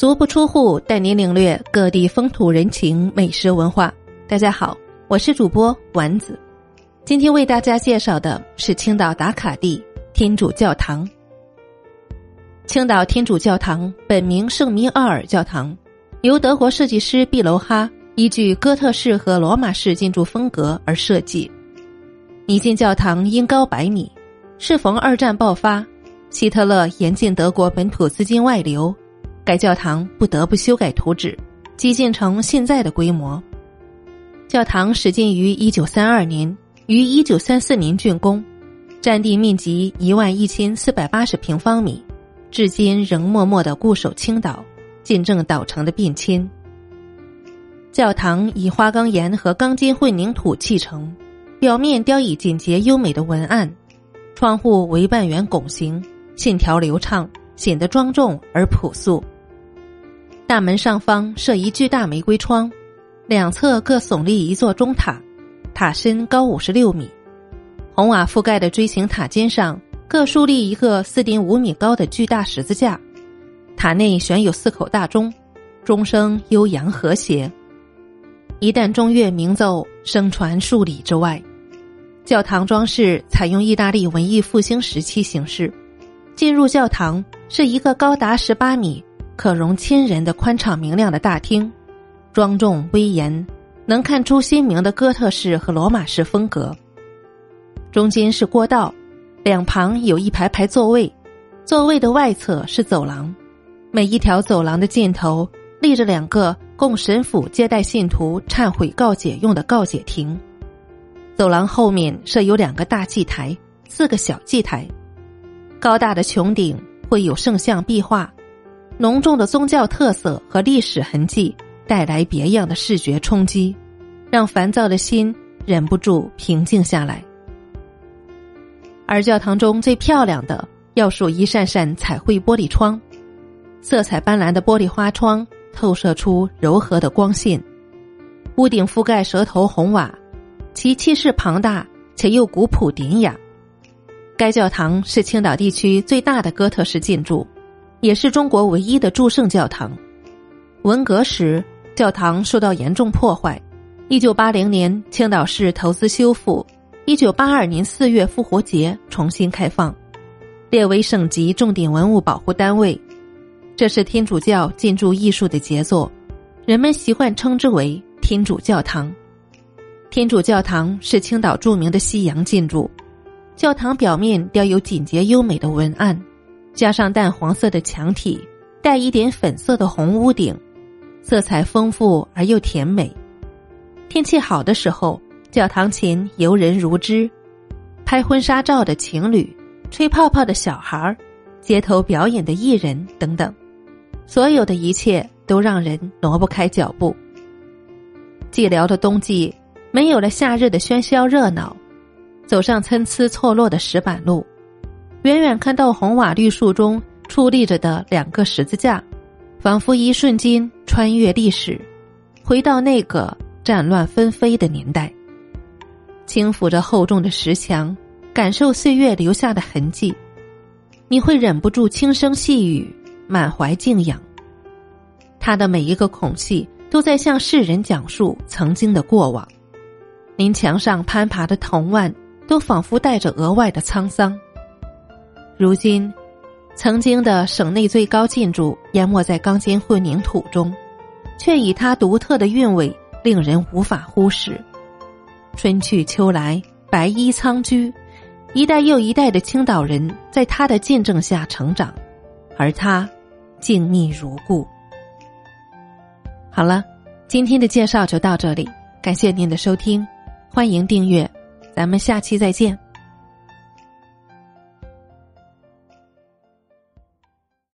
足不出户带您领略各地风土人情、美食文化。大家好，我是主播丸子。今天为大家介绍的是青岛打卡地天主教堂。青岛天主教堂本名圣弥奥尔教堂，由德国设计师毕楼哈依据哥特式和罗马式建筑风格而设计。一进教堂因高百米，适逢二战爆发，希特勒严禁德国本土资金外流。该教堂不得不修改图纸，基建成现在的规模。教堂始建于一九三二年，于一九三四年竣工，占地面积一万一千四百八十平方米，至今仍默默的固守青岛，见证岛城的变迁。教堂以花岗岩和钢筋混凝土砌成，表面雕以简洁优美的文案，窗户为半圆拱形，线条流畅。显得庄重而朴素。大门上方设一巨大玫瑰窗，两侧各耸立一座钟塔，塔身高五十六米。红瓦覆盖的锥形塔尖上各竖立一个四点五米高的巨大十字架，塔内悬有四口大钟，钟声悠扬和谐。一旦钟乐鸣奏，声传数里之外。教堂装饰采用意大利文艺复兴时期形式。进入教堂是一个高达十八米、可容亲人的宽敞明亮的大厅，庄重威严，能看出鲜明的哥特式和罗马式风格。中间是过道，两旁有一排排座位，座位的外侧是走廊，每一条走廊的尽头立着两个供神父接待信徒忏悔告解用的告解亭。走廊后面设有两个大祭台，四个小祭台。高大的穹顶会有圣像壁画，浓重的宗教特色和历史痕迹带来别样的视觉冲击，让烦躁的心忍不住平静下来。而教堂中最漂亮的要数一扇扇彩绘玻璃窗，色彩斑斓的玻璃花窗透射出柔和的光线，屋顶覆盖蛇头红瓦，其气势庞大且又古朴典雅。该教堂是青岛地区最大的哥特式建筑，也是中国唯一的祝圣教堂。文革时，教堂受到严重破坏。一九八零年，青岛市投资修复。一九八二年四月复活节重新开放，列为省级重点文物保护单位。这是天主教建筑艺术的杰作，人们习惯称之为天主教堂。天主教堂是青岛著名的西洋建筑。教堂表面雕有简洁优美的文案，加上淡黄色的墙体，带一点粉色的红屋顶，色彩丰富而又甜美。天气好的时候，教堂前游人如织，拍婚纱照的情侣，吹泡泡的小孩街头表演的艺人等等，所有的一切都让人挪不开脚步。寂寥的冬季，没有了夏日的喧嚣热闹。走上参差错落的石板路，远远看到红瓦绿树中矗立着的两个十字架，仿佛一瞬间穿越历史，回到那个战乱纷飞的年代。轻抚着厚重的石墙，感受岁月留下的痕迹，你会忍不住轻声细语，满怀敬仰。他的每一个孔隙都在向世人讲述曾经的过往。您墙上攀爬的藤蔓。都仿佛带着额外的沧桑。如今，曾经的省内最高建筑淹没在钢筋混凝土中，却以它独特的韵味令人无法忽视。春去秋来，白衣苍居，一代又一代的青岛人在他的见证下成长，而他静谧如故。好了，今天的介绍就到这里，感谢您的收听，欢迎订阅。咱们下期再见。